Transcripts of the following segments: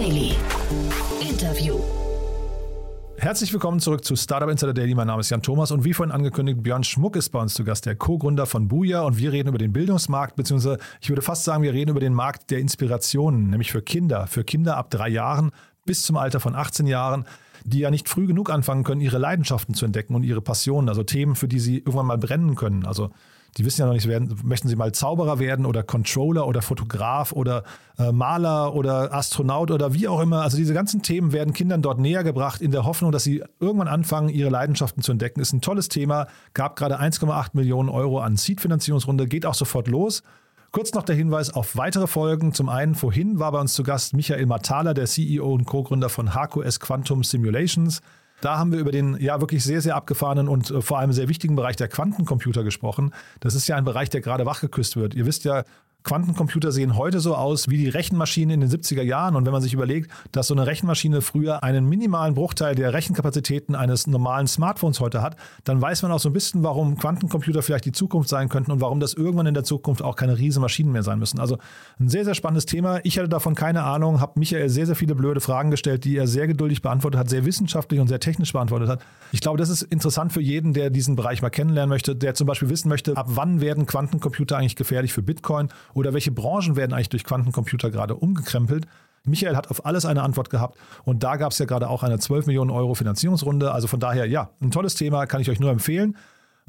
Daily. Interview. Herzlich willkommen zurück zu Startup Insider Daily. Mein Name ist Jan Thomas und wie vorhin angekündigt, Björn Schmuck ist bei uns zu Gast, der Co-Gründer von Buja und wir reden über den Bildungsmarkt, beziehungsweise ich würde fast sagen, wir reden über den Markt der Inspirationen, nämlich für Kinder, für Kinder ab drei Jahren bis zum Alter von 18 Jahren die ja nicht früh genug anfangen können, ihre Leidenschaften zu entdecken und ihre Passionen, also Themen, für die sie irgendwann mal brennen können. Also die wissen ja noch nicht, werden, möchten sie mal Zauberer werden oder Controller oder Fotograf oder äh, Maler oder Astronaut oder wie auch immer. Also diese ganzen Themen werden Kindern dort näher gebracht in der Hoffnung, dass sie irgendwann anfangen, ihre Leidenschaften zu entdecken. Ist ein tolles Thema, gab gerade 1,8 Millionen Euro an Seed-Finanzierungsrunde, geht auch sofort los. Kurz noch der Hinweis auf weitere Folgen. Zum einen, vorhin war bei uns zu Gast Michael Matala, der CEO und Co-Gründer von HQS Quantum Simulations. Da haben wir über den ja wirklich sehr, sehr abgefahrenen und äh, vor allem sehr wichtigen Bereich der Quantencomputer gesprochen. Das ist ja ein Bereich, der gerade wachgeküsst wird. Ihr wisst ja, Quantencomputer sehen heute so aus wie die Rechenmaschinen in den 70er Jahren. Und wenn man sich überlegt, dass so eine Rechenmaschine früher einen minimalen Bruchteil der Rechenkapazitäten eines normalen Smartphones heute hat, dann weiß man auch so ein bisschen, warum Quantencomputer vielleicht die Zukunft sein könnten und warum das irgendwann in der Zukunft auch keine riesen Maschinen mehr sein müssen. Also ein sehr, sehr spannendes Thema. Ich hatte davon keine Ahnung, habe Michael sehr, sehr viele blöde Fragen gestellt, die er sehr geduldig beantwortet hat, sehr wissenschaftlich und sehr technisch beantwortet hat. Ich glaube, das ist interessant für jeden, der diesen Bereich mal kennenlernen möchte, der zum Beispiel wissen möchte, ab wann werden Quantencomputer eigentlich gefährlich für Bitcoin oder welche Branchen werden eigentlich durch Quantencomputer gerade umgekrempelt? Michael hat auf alles eine Antwort gehabt und da gab es ja gerade auch eine 12 Millionen Euro Finanzierungsrunde. Also von daher, ja, ein tolles Thema, kann ich euch nur empfehlen.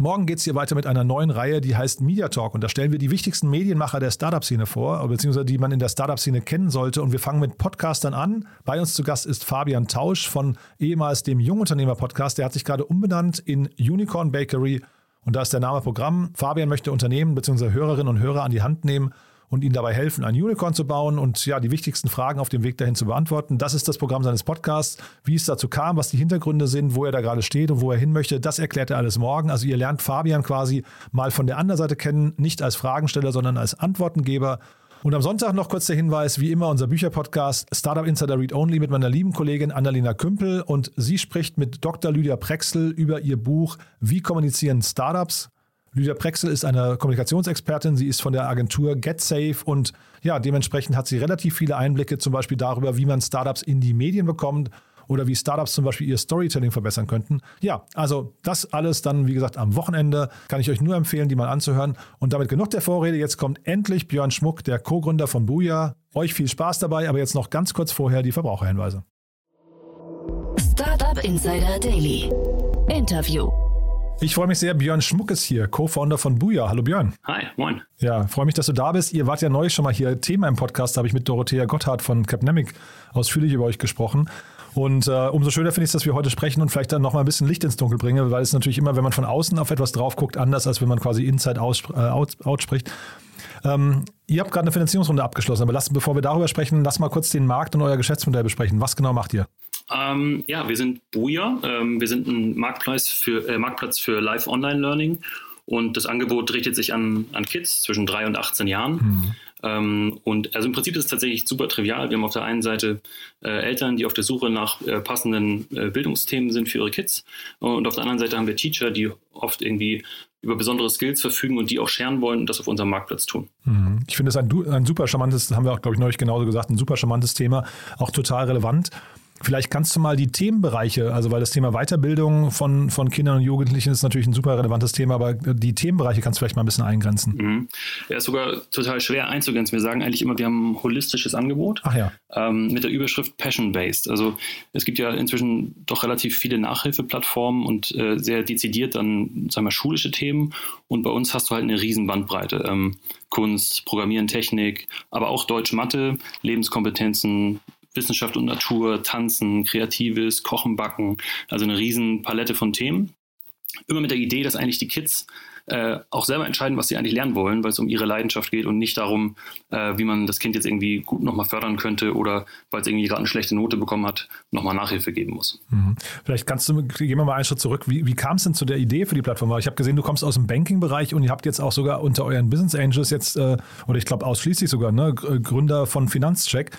Morgen geht es hier weiter mit einer neuen Reihe, die heißt Media Talk. Und da stellen wir die wichtigsten Medienmacher der Startup-Szene vor, beziehungsweise die man in der Startup-Szene kennen sollte. Und wir fangen mit Podcastern an. Bei uns zu Gast ist Fabian Tausch von ehemals dem Jungunternehmer-Podcast. Der hat sich gerade umbenannt in Unicorn Bakery. Und da ist der Name Programm. Fabian möchte Unternehmen bzw. Hörerinnen und Hörer an die Hand nehmen und ihnen dabei helfen, ein Unicorn zu bauen und ja, die wichtigsten Fragen auf dem Weg dahin zu beantworten. Das ist das Programm seines Podcasts. Wie es dazu kam, was die Hintergründe sind, wo er da gerade steht und wo er hin möchte, das erklärt er alles morgen. Also ihr lernt Fabian quasi mal von der anderen Seite kennen, nicht als Fragensteller, sondern als Antwortengeber. Und am Sonntag noch kurz der Hinweis, wie immer unser Bücherpodcast Startup Insider Read Only mit meiner lieben Kollegin Annalena Kümpel und sie spricht mit Dr. Lydia Prexel über ihr Buch Wie kommunizieren Startups? Lydia Prexel ist eine Kommunikationsexpertin. Sie ist von der Agentur GetSafe und ja, dementsprechend hat sie relativ viele Einblicke zum Beispiel darüber, wie man Startups in die Medien bekommt oder wie Startups zum Beispiel ihr Storytelling verbessern könnten. Ja, also das alles dann, wie gesagt, am Wochenende kann ich euch nur empfehlen, die mal anzuhören. Und damit genug der Vorrede. Jetzt kommt endlich Björn Schmuck, der Co-Gründer von Buja. Euch viel Spaß dabei, aber jetzt noch ganz kurz vorher die Verbraucherhinweise. Startup Insider Daily. Interview. Ich freue mich sehr. Björn Schmuck ist hier, Co-Founder von Buja. Hallo Björn. Hi, moin. Ja, freue mich, dass du da bist. Ihr wart ja neu schon mal hier Thema im Podcast. Da habe ich mit Dorothea Gotthard von Capnemic ausführlich über euch gesprochen. Und äh, umso schöner finde ich es, dass wir heute sprechen und vielleicht dann noch mal ein bisschen Licht ins Dunkel bringen, weil es natürlich immer, wenn man von außen auf etwas drauf guckt, anders als wenn man quasi Inside äh, out, out spricht. Ähm, ihr habt gerade eine Finanzierungsrunde abgeschlossen, aber lasst, bevor wir darüber sprechen, lass mal kurz den Markt und euer Geschäftsmodell besprechen. Was genau macht ihr? Ähm, ja, wir sind Buja. Ähm, wir sind ein Marktplatz für, äh, Marktplatz für Live-Online-Learning und das Angebot richtet sich an, an Kids zwischen 3 und 18 Jahren. Ähm, und also im Prinzip ist es tatsächlich super trivial. Wir haben auf der einen Seite äh, Eltern, die auf der Suche nach äh, passenden äh, Bildungsthemen sind für ihre Kids. Und auf der anderen Seite haben wir Teacher, die oft irgendwie über besondere Skills verfügen und die auch scheren wollen und das auf unserem Marktplatz tun. Mhm. Ich finde es ein, ein super charmantes, haben wir auch, glaube ich, neulich genauso gesagt, ein super charmantes Thema, auch total relevant. Vielleicht kannst du mal die Themenbereiche, also weil das Thema Weiterbildung von, von Kindern und Jugendlichen ist natürlich ein super relevantes Thema, aber die Themenbereiche kannst du vielleicht mal ein bisschen eingrenzen. Mhm. Ja, ist sogar total schwer einzugrenzen. Wir sagen eigentlich immer, wir haben ein holistisches Angebot Ach ja. Ähm, mit der Überschrift Passion-Based. Also es gibt ja inzwischen doch relativ viele Nachhilfeplattformen und äh, sehr dezidiert dann, sagen wir, schulische Themen. Und bei uns hast du halt eine riesen Bandbreite. Ähm, Kunst, Programmieren, Technik, aber auch Deutsch, Mathe, Lebenskompetenzen, Wissenschaft und Natur, Tanzen, Kreatives, Kochen, Backen, also eine riesen Palette von Themen. Immer mit der Idee, dass eigentlich die Kids äh, auch selber entscheiden, was sie eigentlich lernen wollen, weil es um ihre Leidenschaft geht und nicht darum, äh, wie man das Kind jetzt irgendwie gut nochmal fördern könnte oder weil es irgendwie gerade eine schlechte Note bekommen hat, nochmal Nachhilfe geben muss. Mhm. Vielleicht kannst du, gehen wir mal einen Schritt zurück. Wie, wie kam es denn zu der Idee für die Plattform? Ich habe gesehen, du kommst aus dem Banking-Bereich und ihr habt jetzt auch sogar unter euren Business Angels jetzt, äh, oder ich glaube ausschließlich sogar, ne, Gründer von Finanzcheck.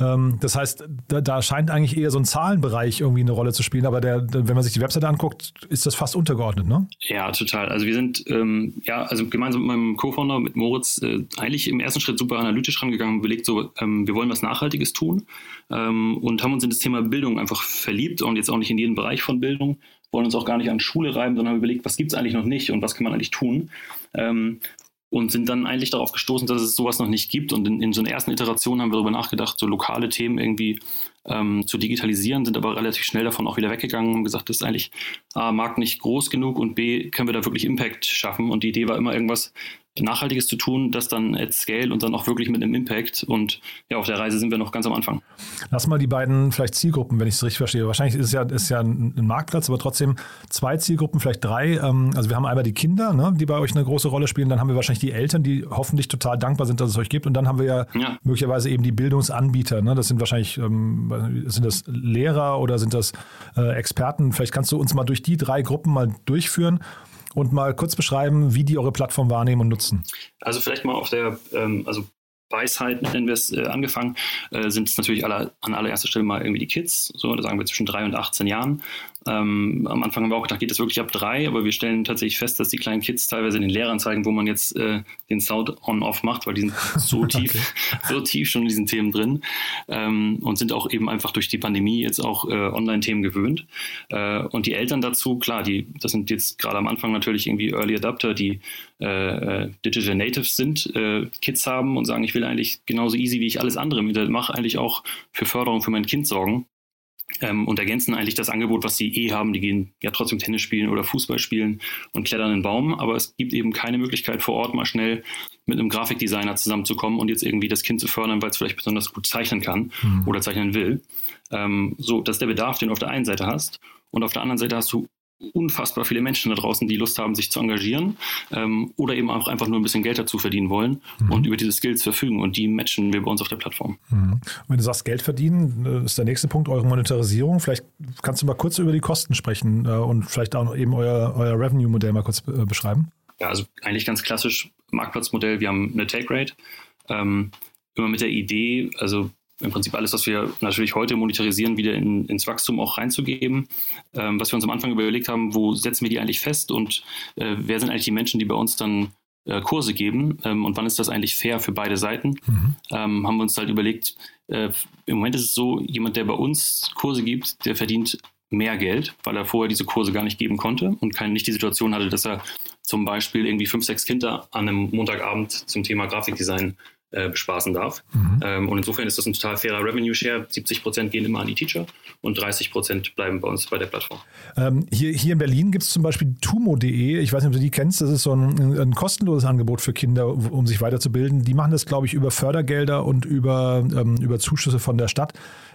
Ähm, das heißt, da, da, scheint eigentlich eher so ein Zahlenbereich irgendwie eine Rolle zu spielen, aber der, wenn man sich die Webseite anguckt, ist das fast untergeordnet, ne? Ja, total. Also wir sind ähm, ja also gemeinsam mit meinem Co-Founder, mit Moritz, äh, eigentlich im ersten Schritt super analytisch rangegangen und überlegt, so, ähm, wir wollen was Nachhaltiges tun ähm, und haben uns in das Thema Bildung einfach verliebt und jetzt auch nicht in jeden Bereich von Bildung, wollen uns auch gar nicht an Schule reiben, sondern haben überlegt, was gibt es eigentlich noch nicht und was kann man eigentlich tun. Ähm, und sind dann eigentlich darauf gestoßen, dass es sowas noch nicht gibt. Und in, in so einer ersten Iteration haben wir darüber nachgedacht, so lokale Themen irgendwie ähm, zu digitalisieren, sind aber relativ schnell davon auch wieder weggegangen und gesagt, das ist eigentlich A, Markt nicht groß genug und B, können wir da wirklich Impact schaffen. Und die Idee war immer irgendwas Nachhaltiges zu tun, das dann at scale und dann auch wirklich mit einem Impact. Und ja, auf der Reise sind wir noch ganz am Anfang. Lass mal die beiden vielleicht Zielgruppen, wenn ich es richtig verstehe. Wahrscheinlich ist es ja, ist ja ein, Marktplatz, aber trotzdem zwei Zielgruppen, vielleicht drei. Ähm, also wir haben einmal die Kinder, ne, die bei euch eine große Rolle spielen. Dann haben wir wahrscheinlich die Eltern, die hoffentlich total dankbar sind, dass es euch gibt. Und dann haben wir ja, ja. möglicherweise eben die Bildungsanbieter. Ne? Das sind wahrscheinlich, ähm, sind das Lehrer oder sind das äh, Experten? Vielleicht kannst du uns mal durch die drei Gruppen mal durchführen und mal kurz beschreiben, wie die eure Plattform wahrnehmen und nutzen. Also vielleicht mal auf der, ähm, also Weisheit, nennen wir es, äh, angefangen, äh, sind es natürlich alle, an allererster Stelle mal irgendwie die Kids, so, da sagen wir zwischen drei und 18 Jahren. Ähm, am Anfang haben wir auch gedacht, geht das wirklich ab drei, aber wir stellen tatsächlich fest, dass die kleinen Kids teilweise den Lehrern zeigen, wo man jetzt äh, den Sound on-off macht, weil die sind so tief, okay. so tief schon in diesen Themen drin ähm, und sind auch eben einfach durch die Pandemie jetzt auch äh, Online-Themen gewöhnt. Äh, und die Eltern dazu, klar, die, das sind jetzt gerade am Anfang natürlich irgendwie Early Adapter, die äh, äh, Digital Natives sind, äh, Kids haben und sagen, ich will eigentlich genauso easy, wie ich alles andere im Internet mache, eigentlich auch für Förderung für mein Kind sorgen ähm, und ergänzen eigentlich das Angebot, was sie eh haben. Die gehen ja trotzdem Tennis spielen oder Fußball spielen und klettern in den Baum, aber es gibt eben keine Möglichkeit vor Ort mal schnell mit einem Grafikdesigner zusammenzukommen und jetzt irgendwie das Kind zu fördern, weil es vielleicht besonders gut zeichnen kann mhm. oder zeichnen will. Ähm, so, das ist der Bedarf, den du auf der einen Seite hast. Und auf der anderen Seite hast du unfassbar viele Menschen da draußen, die Lust haben, sich zu engagieren ähm, oder eben auch einfach nur ein bisschen Geld dazu verdienen wollen mhm. und über diese Skills verfügen und die matchen wir bei uns auf der Plattform. Mhm. Wenn du sagst Geld verdienen, äh, ist der nächste Punkt eure Monetarisierung. Vielleicht kannst du mal kurz über die Kosten sprechen äh, und vielleicht auch eben euer, euer Revenue-Modell mal kurz äh, beschreiben. Ja, also eigentlich ganz klassisch Marktplatzmodell. Wir haben eine Take Rate. Ähm, immer mit der Idee, also im Prinzip alles, was wir natürlich heute monetarisieren, wieder in, ins Wachstum auch reinzugeben. Ähm, was wir uns am Anfang überlegt haben, wo setzen wir die eigentlich fest und äh, wer sind eigentlich die Menschen, die bei uns dann äh, Kurse geben ähm, und wann ist das eigentlich fair für beide Seiten? Mhm. Ähm, haben wir uns halt überlegt, äh, im Moment ist es so, jemand, der bei uns Kurse gibt, der verdient mehr Geld, weil er vorher diese Kurse gar nicht geben konnte und keine, nicht die Situation hatte, dass er zum Beispiel irgendwie fünf, sechs Kinder an einem Montagabend zum Thema Grafikdesign äh, bespaßen darf. Mhm. Ähm, und insofern ist das ein total fairer Revenue Share. 70 Prozent gehen immer an die Teacher und 30 Prozent bleiben bei uns bei der Plattform. Ähm, hier, hier in Berlin gibt es zum Beispiel tumo.de. Ich weiß nicht, ob du die kennst. Das ist so ein, ein, kostenloses Angebot für Kinder, um sich weiterzubilden. Die machen das, glaube ich, über Fördergelder und über, ähm, über Zuschüsse von der Stadt.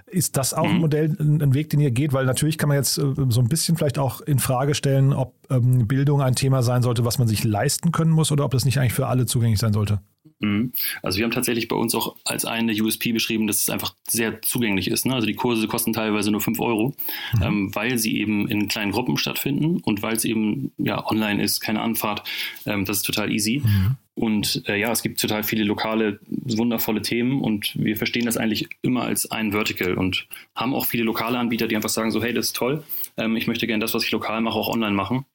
Ist das auch mhm. ein Modell, ein Weg, den ihr geht? Weil natürlich kann man jetzt äh, so ein bisschen vielleicht auch in Frage stellen, ob ähm, Bildung ein Thema sein sollte, was man sich leisten können muss oder ob das nicht eigentlich für alle zugänglich sein sollte. Mhm. Also wir haben tatsächlich bei uns auch als eine USP beschrieben, dass es einfach sehr zugänglich ist. Ne? Also die Kurse kosten teilweise nur 5 Euro, mhm. ähm, weil sie eben in kleinen Gruppen stattfinden und weil es eben ja online ist, keine Anfahrt. Ähm, das ist total easy. Mhm. Und äh, ja, es gibt total viele lokale, wundervolle Themen und wir verstehen das eigentlich immer als ein Vertical und haben auch viele lokale Anbieter, die einfach sagen so, hey, das ist toll, ähm, ich möchte gerne das, was ich lokal mache, auch online machen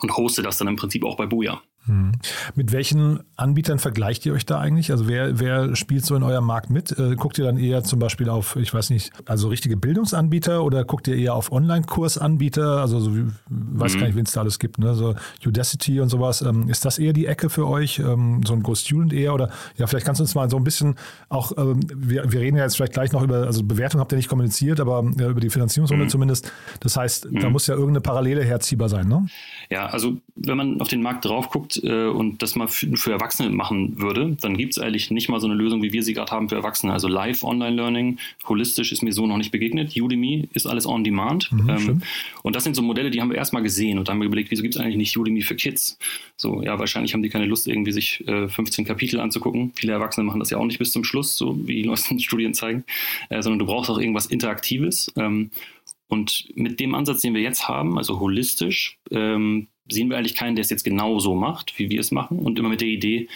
und hoste das dann im Prinzip auch bei Booyah. Hm. Mit welchen Anbietern vergleicht ihr euch da eigentlich? Also wer, wer spielt so in eurem Markt mit? Äh, guckt ihr dann eher zum Beispiel auf, ich weiß nicht, also richtige Bildungsanbieter oder guckt ihr eher auf Online-Kursanbieter? Also so, weiß mhm. gar nicht, wen es da alles gibt, ne? So Udacity und sowas. Ähm, ist das eher die Ecke für euch? Ähm, so ein Go Student eher? Oder ja, vielleicht kannst du uns mal so ein bisschen auch, ähm, wir, wir reden ja jetzt vielleicht gleich noch über, also Bewertung habt ihr nicht kommuniziert, aber ja, über die Finanzierungsrunde mhm. zumindest. Das heißt, mhm. da muss ja irgendeine Parallele herziehbar sein, ne? Ja, also wenn man auf den Markt drauf guckt, äh, und das mal für, für Erwachsene machen würde, dann gibt es eigentlich nicht mal so eine Lösung, wie wir sie gerade haben für Erwachsene. Also Live Online Learning, holistisch ist mir so noch nicht begegnet. Udemy ist alles on demand. Mhm, ähm, und das sind so Modelle, die haben wir erstmal gesehen und dann haben wir überlegt, wieso gibt es eigentlich nicht Udemy für Kids? So, ja, wahrscheinlich haben die keine Lust, irgendwie sich äh, 15 Kapitel anzugucken. Viele Erwachsene machen das ja auch nicht bis zum Schluss, so wie die neuesten Studien zeigen, äh, sondern du brauchst auch irgendwas Interaktives. Ähm, und mit dem Ansatz, den wir jetzt haben, also holistisch, ähm, sehen wir eigentlich keinen, der es jetzt genau so macht, wie wir es machen. Und immer mit der Idee,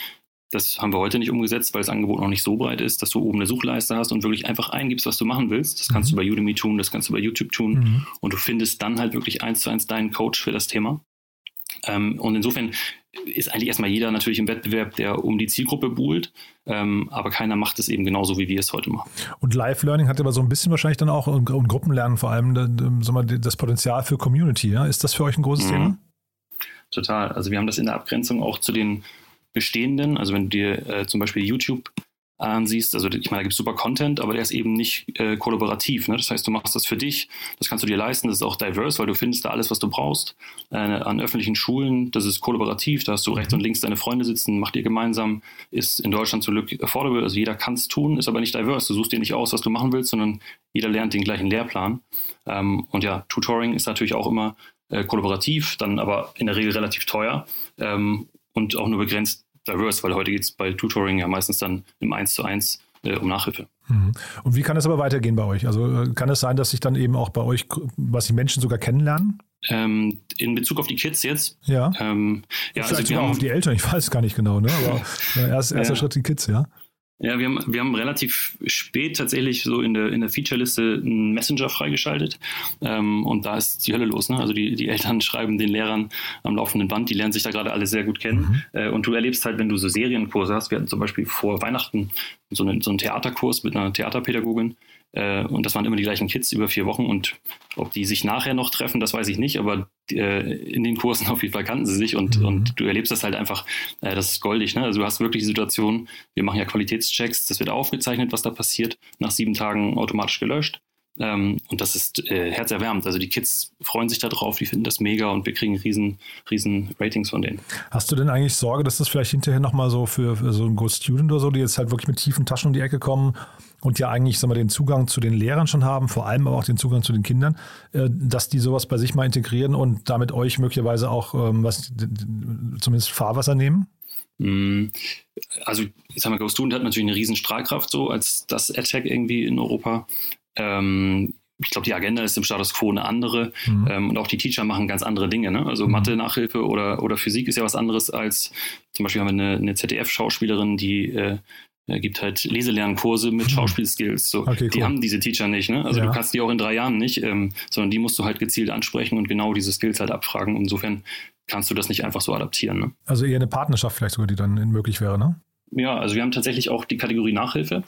Das haben wir heute nicht umgesetzt, weil das Angebot noch nicht so breit ist, dass du oben eine Suchleiste hast und wirklich einfach eingibst, was du machen willst. Das kannst mhm. du bei Udemy tun, das kannst du bei YouTube tun. Mhm. Und du findest dann halt wirklich eins zu eins deinen Coach für das Thema. Ähm, und insofern ist eigentlich erstmal jeder natürlich im Wettbewerb, der um die Zielgruppe buhlt, ähm, aber keiner macht es eben genauso, wie wir es heute machen. Und Live-Learning hat aber so ein bisschen wahrscheinlich dann auch und, und Gruppenlernen vor allem das Potenzial für Community. Ja? Ist das für euch ein großes mhm. Thema? Total. Also wir haben das in der Abgrenzung auch zu den bestehenden, also wenn du dir äh, zum Beispiel YouTube ansiehst, also ich meine, da gibt es super Content, aber der ist eben nicht äh, kollaborativ. Ne? Das heißt, du machst das für dich, das kannst du dir leisten, das ist auch diverse, weil du findest da alles, was du brauchst. Äh, an öffentlichen Schulen, das ist kollaborativ, da hast du rechts und links deine Freunde sitzen, macht ihr gemeinsam, ist in Deutschland zum Glück affordable, also jeder kann es tun, ist aber nicht diverse. Du suchst dir nicht aus, was du machen willst, sondern jeder lernt den gleichen Lehrplan. Ähm, und ja, Tutoring ist natürlich auch immer äh, kollaborativ, dann aber in der Regel relativ teuer ähm, und auch nur begrenzt diverse, weil heute geht es bei Tutoring ja meistens dann im 1 zu 1 äh, um Nachhilfe. Mhm. Und wie kann es aber weitergehen bei euch? Also äh, kann es sein, dass sich dann eben auch bei euch, was die Menschen sogar kennenlernen? Ähm, in Bezug auf die Kids jetzt? Ja. Ähm, ja Vielleicht also haben, auf die Eltern, ich weiß gar nicht genau, ne? aber äh, erst, erster ja. Schritt die Kids, ja. Ja, wir haben, wir haben relativ spät tatsächlich so in der, in der Feature-Liste einen Messenger freigeschaltet. Ähm, und da ist die Hölle los. Ne? Also die, die Eltern schreiben den Lehrern am laufenden Band, die lernen sich da gerade alle sehr gut kennen. Mhm. Äh, und du erlebst halt, wenn du so Serienkurse hast, wir hatten zum Beispiel vor Weihnachten so, eine, so einen Theaterkurs mit einer Theaterpädagogin, äh, und das waren immer die gleichen Kids über vier Wochen. Und ob die sich nachher noch treffen, das weiß ich nicht. Aber in den Kursen auf jeden Fall kannten sie sich. Und, mhm. und du erlebst das halt einfach, äh, das ist goldig. Ne? Also du hast wirklich die Situation, wir machen ja Qualitätschecks, das wird aufgezeichnet, was da passiert, nach sieben Tagen automatisch gelöscht. Ähm, und das ist äh, herzerwärmend. Also die Kids freuen sich darauf, die finden das mega und wir kriegen riesen, riesen Ratings von denen. Hast du denn eigentlich Sorge, dass das vielleicht hinterher nochmal so für, für so einen Good Student oder so, die jetzt halt wirklich mit tiefen Taschen um die Ecke kommen und ja eigentlich sagen wir, den Zugang zu den Lehrern schon haben, vor allem aber auch den Zugang zu den Kindern, äh, dass die sowas bei sich mal integrieren und damit euch möglicherweise auch ähm, was zumindest Fahrwasser nehmen? Mm, also, ich sag mal, Ghost Student hat natürlich eine riesen Strahlkraft, so als das AdTech irgendwie in Europa. Ähm, ich glaube, die Agenda ist im Status quo eine andere mhm. ähm, und auch die Teacher machen ganz andere Dinge. Ne? Also mhm. Mathe-Nachhilfe oder, oder Physik ist ja was anderes als zum Beispiel haben wir eine, eine ZDF-Schauspielerin, die äh, gibt halt Leselernkurse mit mhm. Schauspielskills. So. Okay, cool. Die haben diese Teacher nicht. Ne? Also ja. du kannst die auch in drei Jahren nicht, ähm, sondern die musst du halt gezielt ansprechen und genau diese Skills halt abfragen. Insofern kannst du das nicht einfach so adaptieren. Ne? Also eher eine Partnerschaft vielleicht sogar, die dann möglich wäre, ne? Ja, also wir haben tatsächlich auch die Kategorie Nachhilfe.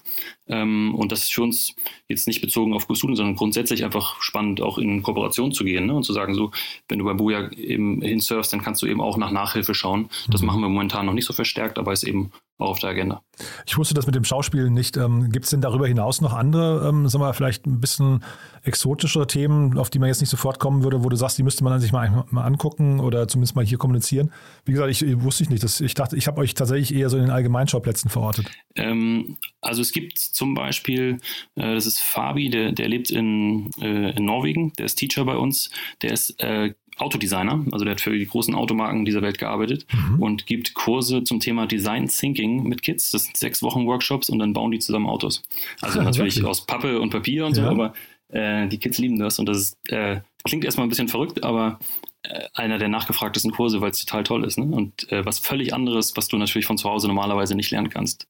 Ähm, und das ist für uns jetzt nicht bezogen auf Studien, sondern grundsätzlich einfach spannend, auch in Kooperation zu gehen ne? und zu sagen, so, wenn du bei Buja eben hinsurfst, dann kannst du eben auch nach Nachhilfe schauen. Das mhm. machen wir momentan noch nicht so verstärkt, aber ist eben auf der Agenda. Ich wusste das mit dem Schauspielen nicht. Ähm, Gibt es denn darüber hinaus noch andere, ähm, sagen wir vielleicht ein bisschen exotischere Themen, auf die man jetzt nicht sofort kommen würde, wo du sagst, die müsste man sich mal, mal angucken oder zumindest mal hier kommunizieren? Wie gesagt, ich, ich wusste ich nicht. Das, ich dachte, ich habe euch tatsächlich eher so in den Allgemeinschauplätzen verortet. Ähm, also es gibt zum Beispiel, äh, das ist Fabi, der, der lebt in, äh, in Norwegen, der ist Teacher bei uns, der ist äh, Autodesigner, also der hat für die großen Automarken dieser Welt gearbeitet mhm. und gibt Kurse zum Thema Design Thinking mit Kids. Das sind sechs Wochen Workshops und dann bauen die zusammen Autos. Also natürlich aus Pappe und Papier und ja. so, aber äh, die Kids lieben das und das ist, äh, klingt erstmal ein bisschen verrückt, aber äh, einer der nachgefragtesten Kurse, weil es total toll ist. Ne? Und äh, was völlig anderes, was du natürlich von zu Hause normalerweise nicht lernen kannst.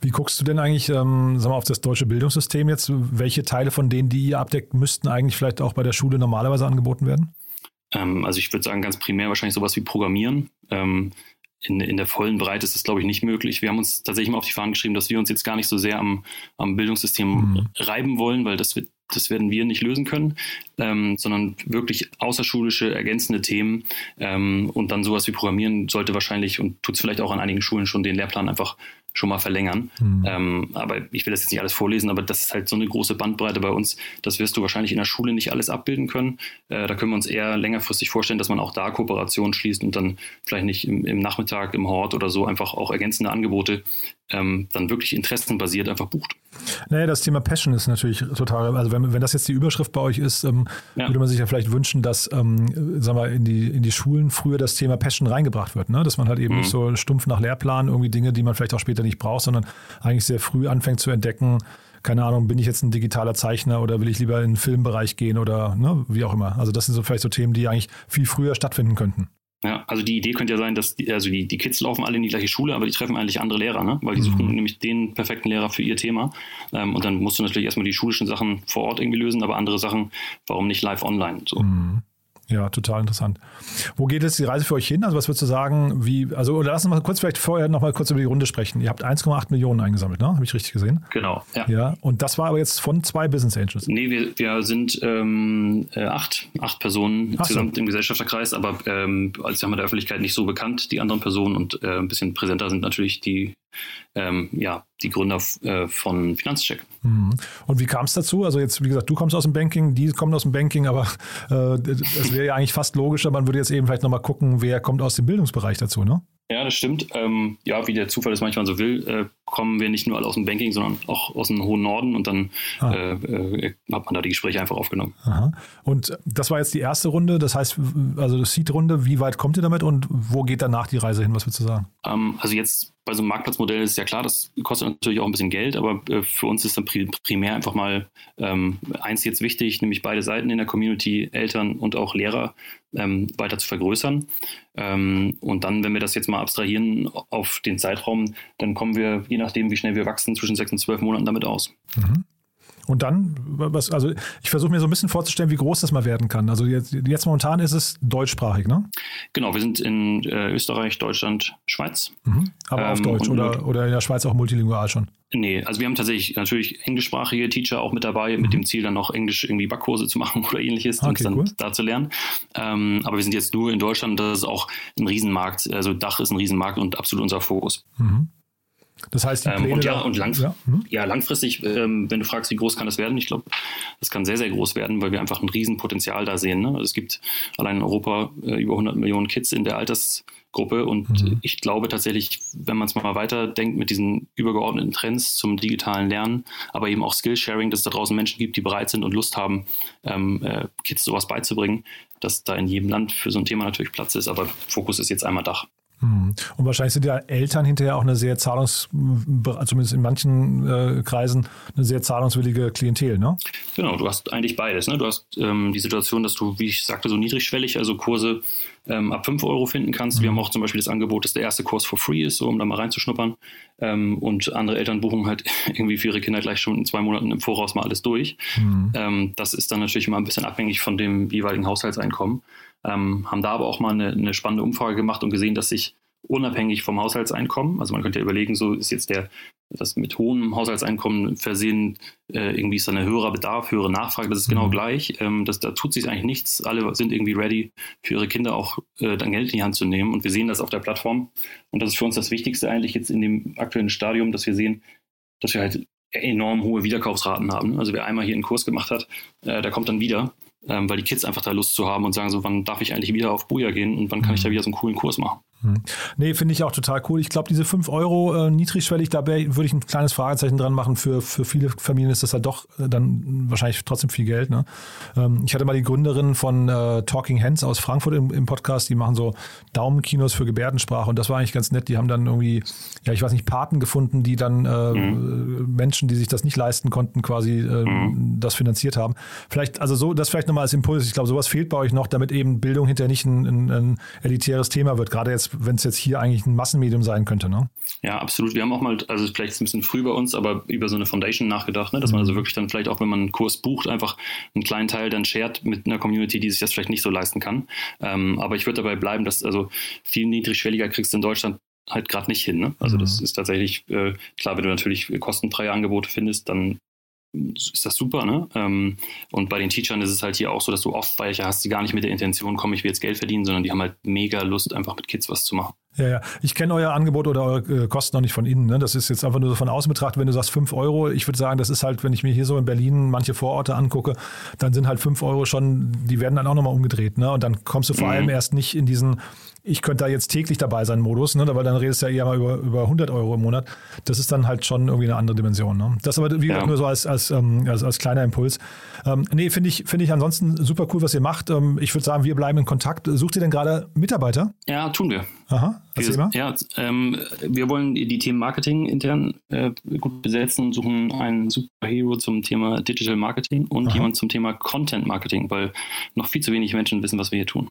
Wie guckst du denn eigentlich ähm, sag mal, auf das deutsche Bildungssystem jetzt? Welche Teile von denen, die ihr abdeckt, müssten eigentlich vielleicht auch bei der Schule normalerweise angeboten werden? Ähm, also ich würde sagen, ganz primär wahrscheinlich sowas wie Programmieren. Ähm, in, in der vollen Breite ist das, glaube ich, nicht möglich. Wir haben uns tatsächlich mal auf die Fahnen geschrieben, dass wir uns jetzt gar nicht so sehr am, am Bildungssystem mhm. reiben wollen, weil das wird das werden wir nicht lösen können, ähm, sondern wirklich außerschulische, ergänzende Themen ähm, und dann sowas wie Programmieren sollte wahrscheinlich und tut es vielleicht auch an einigen Schulen schon den Lehrplan einfach schon mal verlängern. Mhm. Ähm, aber ich will das jetzt nicht alles vorlesen, aber das ist halt so eine große Bandbreite bei uns. Das wirst du wahrscheinlich in der Schule nicht alles abbilden können. Äh, da können wir uns eher längerfristig vorstellen, dass man auch da Kooperationen schließt und dann vielleicht nicht im, im Nachmittag, im Hort oder so einfach auch ergänzende Angebote ähm, dann wirklich interessenbasiert einfach bucht. Naja, das Thema Passion ist natürlich total, also wenn, wenn das jetzt die Überschrift bei euch ist, ähm, ja. würde man sich ja vielleicht wünschen, dass, ähm, sagen wir, in die, in die Schulen früher das Thema Passion reingebracht wird, ne? dass man halt eben mhm. nicht so stumpf nach Lehrplan irgendwie Dinge, die man vielleicht auch später nicht braucht, sondern eigentlich sehr früh anfängt zu entdecken, keine Ahnung, bin ich jetzt ein digitaler Zeichner oder will ich lieber in den Filmbereich gehen oder ne, wie auch immer. Also das sind so vielleicht so Themen, die eigentlich viel früher stattfinden könnten. Ja, also die Idee könnte ja sein, dass die, also die, die Kids laufen alle in die gleiche Schule, aber die treffen eigentlich andere Lehrer, ne? weil die suchen mhm. nämlich den perfekten Lehrer für ihr Thema. Ähm, und dann musst du natürlich erstmal die schulischen Sachen vor Ort irgendwie lösen, aber andere Sachen, warum nicht live online? So. Mhm. Ja, total interessant. Wo geht jetzt die Reise für euch hin? Also was würdest du sagen, wie, also oder lass uns mal kurz vielleicht vorher noch mal kurz über die Runde sprechen. Ihr habt 1,8 Millionen eingesammelt, ne? Habe ich richtig gesehen? Genau, ja. Ja, und das war aber jetzt von zwei Business Angels. Nee, wir, wir sind ähm, äh, acht, acht Personen Ach insgesamt so. im Gesellschafterkreis, aber ähm, als haben wir der Öffentlichkeit nicht so bekannt, die anderen Personen und äh, ein bisschen präsenter sind natürlich die ähm, ja, die Gründer äh, von Finanzcheck. Mhm. Und wie kam es dazu? Also jetzt, wie gesagt, du kommst aus dem Banking, die kommen aus dem Banking, aber äh, es wäre ja eigentlich fast logischer, man würde jetzt eben vielleicht nochmal gucken, wer kommt aus dem Bildungsbereich dazu, ne? Ja, das stimmt. Ähm, ja, wie der Zufall es manchmal so will, äh, kommen wir nicht nur alle aus dem Banking, sondern auch aus dem hohen Norden und dann ah. äh, äh, hat man da die Gespräche einfach aufgenommen. Aha. Und das war jetzt die erste Runde, das heißt, also Seed-Runde, wie weit kommt ihr damit und wo geht danach die Reise hin? Was würdest du sagen? Ähm, also jetzt bei so einem Marktplatzmodell ist ja klar, das kostet natürlich auch ein bisschen Geld, aber äh, für uns ist dann primär einfach mal ähm, eins jetzt wichtig, nämlich beide Seiten in der Community, Eltern und auch Lehrer, ähm, weiter zu vergrößern. Ähm, und dann, wenn wir das jetzt mal abstrahieren auf den Zeitraum, dann kommen wir, je nachdem, wie schnell wir wachsen, zwischen sechs und zwölf Monaten damit aus. Mhm. Und dann, was, also ich versuche mir so ein bisschen vorzustellen, wie groß das mal werden kann. Also jetzt, jetzt momentan ist es deutschsprachig, ne? Genau, wir sind in äh, Österreich, Deutschland, Schweiz. Mhm. Aber ähm, auf Deutsch oder, oder in der Schweiz auch multilingual schon? Nee, also wir haben tatsächlich natürlich englischsprachige Teacher auch mit dabei, mhm. mit dem Ziel dann noch Englisch irgendwie Backkurse zu machen oder ähnliches okay, und dann cool. da zu lernen. Ähm, aber wir sind jetzt nur in Deutschland, das ist auch ein Riesenmarkt. Also Dach ist ein Riesenmarkt und absolut unser Fokus. Mhm. Das heißt, die ähm, Pläne ähm, und ja, und langf ja. Hm? ja langfristig, ähm, wenn du fragst, wie groß kann das werden, ich glaube, das kann sehr, sehr groß werden, weil wir einfach ein Riesenpotenzial da sehen. Ne? Also es gibt allein in Europa äh, über 100 Millionen Kids in der Altersgruppe und mhm. ich glaube tatsächlich, wenn man es mal weiter denkt mit diesen übergeordneten Trends zum digitalen Lernen, aber eben auch Skillsharing, dass es da draußen Menschen gibt, die bereit sind und Lust haben, ähm, äh, Kids sowas beizubringen, dass da in jedem Land für so ein Thema natürlich Platz ist, aber Fokus ist jetzt einmal Dach. Hm. Und wahrscheinlich sind ja Eltern hinterher auch eine sehr zahlungs, zumindest in manchen äh, Kreisen, eine sehr zahlungswillige Klientel, ne? Genau, du hast eigentlich beides. Ne? Du hast ähm, die Situation, dass du, wie ich sagte, so niedrigschwellig, also Kurse ähm, ab 5 Euro finden kannst. Mhm. Wir haben auch zum Beispiel das Angebot, dass der erste Kurs for free ist, so um da mal reinzuschnuppern. Ähm, und andere Eltern buchen halt irgendwie für ihre Kinder gleich schon in zwei Monaten im Voraus mal alles durch. Mhm. Ähm, das ist dann natürlich immer ein bisschen abhängig von dem jeweiligen Haushaltseinkommen. Ähm, haben da aber auch mal eine, eine spannende Umfrage gemacht und gesehen, dass sich unabhängig vom Haushaltseinkommen. Also man könnte ja überlegen, so ist jetzt der das mit hohem Haushaltseinkommen versehen, äh, irgendwie ist da ein höherer Bedarf, höhere Nachfrage, das ist genau mhm. gleich. Ähm, das, da tut sich eigentlich nichts. Alle sind irgendwie ready, für ihre Kinder auch äh, dann Geld in die Hand zu nehmen. Und wir sehen das auf der Plattform. Und das ist für uns das Wichtigste eigentlich jetzt in dem aktuellen Stadium, dass wir sehen, dass wir halt enorm hohe Wiederkaufsraten haben. Also wer einmal hier einen Kurs gemacht hat, äh, der kommt dann wieder ähm, weil die Kids einfach da Lust zu haben und sagen so, wann darf ich eigentlich wieder auf Buja gehen und wann kann ich da mhm. wieder so einen coolen Kurs machen. Mhm. Nee, finde ich auch total cool. Ich glaube, diese 5 Euro äh, niedrigschwellig, da würde ich ein kleines Fragezeichen dran machen. Für, für viele Familien ist das halt doch äh, dann wahrscheinlich trotzdem viel Geld. Ne? Ähm, ich hatte mal die Gründerin von äh, Talking Hands aus Frankfurt im, im, Podcast, die machen so Daumenkinos für Gebärdensprache und das war eigentlich ganz nett. Die haben dann irgendwie, ja, ich weiß nicht, Paten gefunden, die dann äh, mhm. Menschen, die sich das nicht leisten konnten, quasi äh, mhm. das finanziert haben. Vielleicht, also so, das vielleicht nochmal als Impuls. Ich glaube, sowas fehlt bei euch noch, damit eben Bildung hinterher nicht ein, ein, ein elitäres Thema wird. Gerade jetzt wenn es jetzt hier eigentlich ein Massenmedium sein könnte, ne? Ja, absolut. Wir haben auch mal, also vielleicht ein bisschen früh bei uns, aber über so eine Foundation nachgedacht, ne? dass mhm. man also wirklich dann vielleicht auch, wenn man einen Kurs bucht, einfach einen kleinen Teil dann shared mit einer Community, die sich das vielleicht nicht so leisten kann. Ähm, aber ich würde dabei bleiben, dass also viel niedrigschwelliger kriegst du in Deutschland halt gerade nicht hin. Ne? Also mhm. das ist tatsächlich äh, klar, wenn du natürlich kostenfreie Angebote findest, dann ist das super, ne? Ähm, und bei den Teachern ist es halt hier auch so, dass du oft welche hast, die gar nicht mit der Intention kommen, ich will jetzt Geld verdienen, sondern die haben halt mega Lust, einfach mit Kids was zu machen. Ja, ja. Ich kenne euer Angebot oder eure äh, Kosten noch nicht von innen. Ne? Das ist jetzt einfach nur so von außen betrachtet. Wenn du sagst 5 Euro, ich würde sagen, das ist halt, wenn ich mir hier so in Berlin manche Vororte angucke, dann sind halt 5 Euro schon, die werden dann auch nochmal umgedreht. Ne? Und dann kommst du vor mhm. allem erst nicht in diesen ich könnte da jetzt täglich dabei sein Modus, ne? weil dann redest du ja eher mal über, über 100 Euro im Monat. Das ist dann halt schon irgendwie eine andere Dimension. Ne? Das aber, wie gesagt, ja. nur so als, als, ähm, als, als kleiner Impuls. Ähm, nee, finde ich, finde ich ansonsten super cool, was ihr macht. Ähm, ich würde sagen, wir bleiben in Kontakt. Sucht ihr denn gerade Mitarbeiter? Ja, tun wir. Aha, wir, mal. Ja, ähm, wir wollen die Themen Marketing intern äh, gut besetzen und suchen einen Superhero zum Thema Digital Marketing und Aha. jemand zum Thema Content Marketing, weil noch viel zu wenig Menschen wissen, was wir hier tun.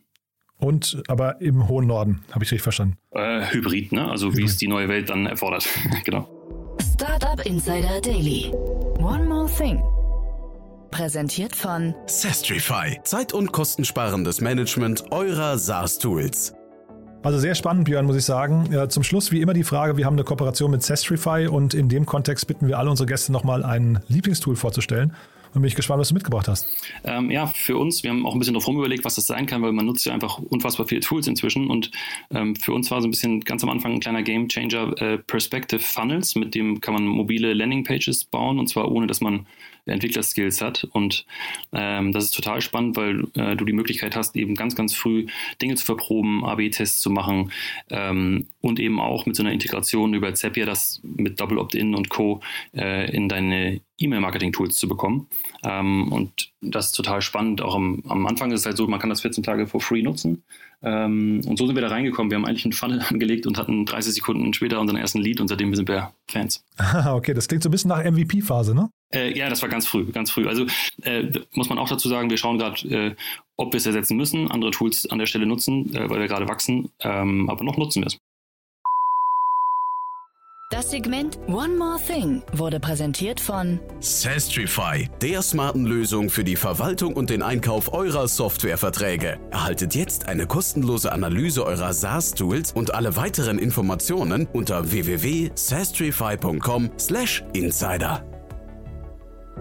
Und aber im hohen Norden, habe ich richtig verstanden. Äh, Hybrid, ne? Also Hybrid. wie es die neue Welt dann erfordert. genau. Startup Insider Daily. One more thing. Präsentiert von Sestrify. Zeit- und kostensparendes Management eurer SaaS-Tools. Also sehr spannend, Björn, muss ich sagen. Ja, zum Schluss wie immer die Frage, wir haben eine Kooperation mit Sestrify und in dem Kontext bitten wir alle unsere Gäste nochmal ein Lieblingstool vorzustellen. Und bin ich gespannt, was du mitgebracht hast. Ähm, ja, für uns, wir haben auch ein bisschen drauf überlegt, was das sein kann, weil man nutzt ja einfach unfassbar viele Tools inzwischen. Und ähm, für uns war so ein bisschen ganz am Anfang ein kleiner Game Changer äh, Perspective Funnels, mit dem kann man mobile Landingpages bauen und zwar ohne, dass man Entwicklerskills hat. Und ähm, das ist total spannend, weil äh, du die Möglichkeit hast, eben ganz, ganz früh Dinge zu verproben, AB-Tests zu machen ähm, und eben auch mit so einer Integration über Zapier das mit Double Opt-in und Co. Äh, in deine E-Mail-Marketing-Tools zu bekommen. Ähm, und das ist total spannend. Auch am, am, Anfang ist es halt so, man kann das 14 Tage for free nutzen. Ähm, und so sind wir da reingekommen. Wir haben eigentlich einen Funnel angelegt und hatten 30 Sekunden später unseren ersten Lead und seitdem sind wir Fans. okay, das klingt so ein bisschen nach MVP-Phase, ne? Äh, ja, das war ganz früh, ganz früh. Also äh, muss man auch dazu sagen, wir schauen gerade, äh, ob wir es ersetzen müssen, andere Tools an der Stelle nutzen, äh, weil wir gerade wachsen, ähm, aber noch nutzen wir es. Das Segment One More Thing wurde präsentiert von Sastrify, der smarten Lösung für die Verwaltung und den Einkauf eurer Softwareverträge. Erhaltet jetzt eine kostenlose Analyse eurer SaaS-Tools und alle weiteren Informationen unter www.sastrify.com/insider.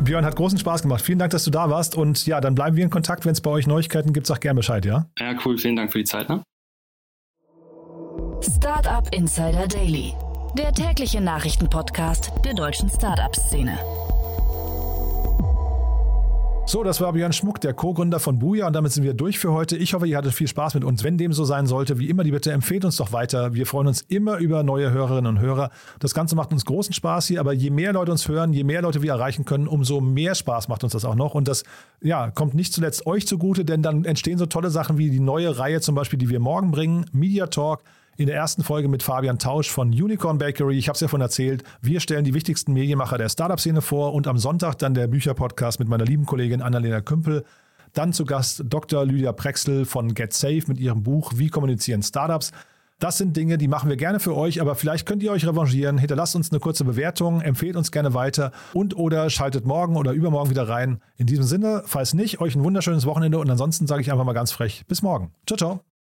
Björn, hat großen Spaß gemacht. Vielen Dank, dass du da warst. Und ja, dann bleiben wir in Kontakt. Wenn es bei euch Neuigkeiten gibt, sag gerne Bescheid, ja? Ja, cool. Vielen Dank für die Zeit. Ne? Startup Insider Daily, der tägliche Nachrichtenpodcast der deutschen Startup-Szene. So, das war Björn Schmuck, der Co-Gründer von Buja und damit sind wir durch für heute. Ich hoffe, ihr hattet viel Spaß mit uns. Wenn dem so sein sollte, wie immer die Bitte, empfehlt uns doch weiter. Wir freuen uns immer über neue Hörerinnen und Hörer. Das Ganze macht uns großen Spaß hier, aber je mehr Leute uns hören, je mehr Leute wir erreichen können, umso mehr Spaß macht uns das auch noch. Und das ja, kommt nicht zuletzt euch zugute, denn dann entstehen so tolle Sachen wie die neue Reihe zum Beispiel, die wir morgen bringen, Media Talk in der ersten Folge mit Fabian Tausch von Unicorn Bakery. Ich habe es ja von erzählt. Wir stellen die wichtigsten Medienmacher der Startup-Szene vor und am Sonntag dann der Bücherpodcast mit meiner lieben Kollegin Annalena Kümpel. Dann zu Gast Dr. Lydia Prexel von Get Safe mit ihrem Buch Wie kommunizieren Startups. Das sind Dinge, die machen wir gerne für euch, aber vielleicht könnt ihr euch revanchieren. Hinterlasst uns eine kurze Bewertung, empfehlt uns gerne weiter und oder schaltet morgen oder übermorgen wieder rein. In diesem Sinne, falls nicht, euch ein wunderschönes Wochenende und ansonsten sage ich einfach mal ganz frech, bis morgen. Ciao, ciao.